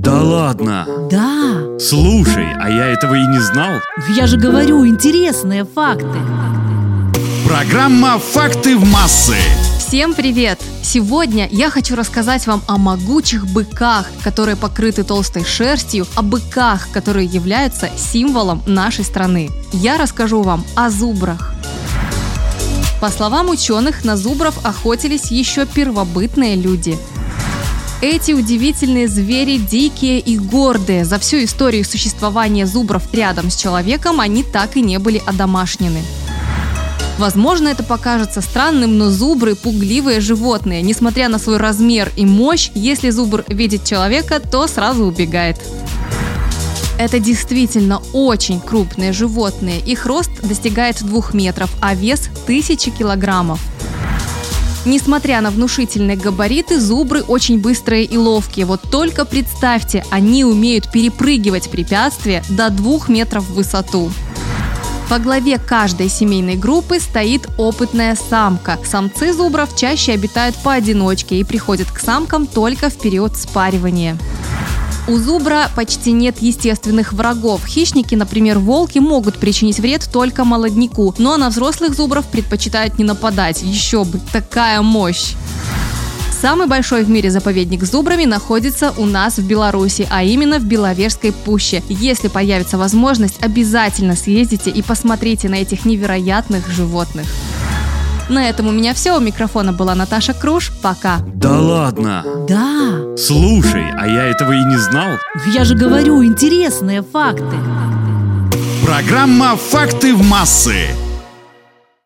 Да ладно? Да. Слушай, а я этого и не знал. Я же говорю, интересные факты. Программа «Факты в массы». Всем привет! Сегодня я хочу рассказать вам о могучих быках, которые покрыты толстой шерстью, о быках, которые являются символом нашей страны. Я расскажу вам о зубрах. По словам ученых, на зубров охотились еще первобытные люди. Эти удивительные звери дикие и гордые. За всю историю существования зубров рядом с человеком они так и не были одомашнены. Возможно, это покажется странным, но зубры – пугливые животные. Несмотря на свой размер и мощь, если зубр видит человека, то сразу убегает. Это действительно очень крупные животные. Их рост достигает двух метров, а вес – тысячи килограммов. Несмотря на внушительные габариты, зубры очень быстрые и ловкие. Вот только представьте, они умеют перепрыгивать препятствия до двух метров в высоту. Во главе каждой семейной группы стоит опытная самка. Самцы зубров чаще обитают поодиночке и приходят к самкам только в период спаривания. У зубра почти нет естественных врагов. Хищники, например, волки, могут причинить вред только молодняку, но на взрослых зубров предпочитают не нападать. Еще бы, такая мощь! Самый большой в мире заповедник с зубрами находится у нас в Беларуси, а именно в Беловежской пуще. Если появится возможность, обязательно съездите и посмотрите на этих невероятных животных. На этом у меня все. У микрофона была Наташа Круш. Пока. Да ладно? Да. Слушай, а я этого и не знал. Я же говорю, интересные факты. Программа «Факты в массы».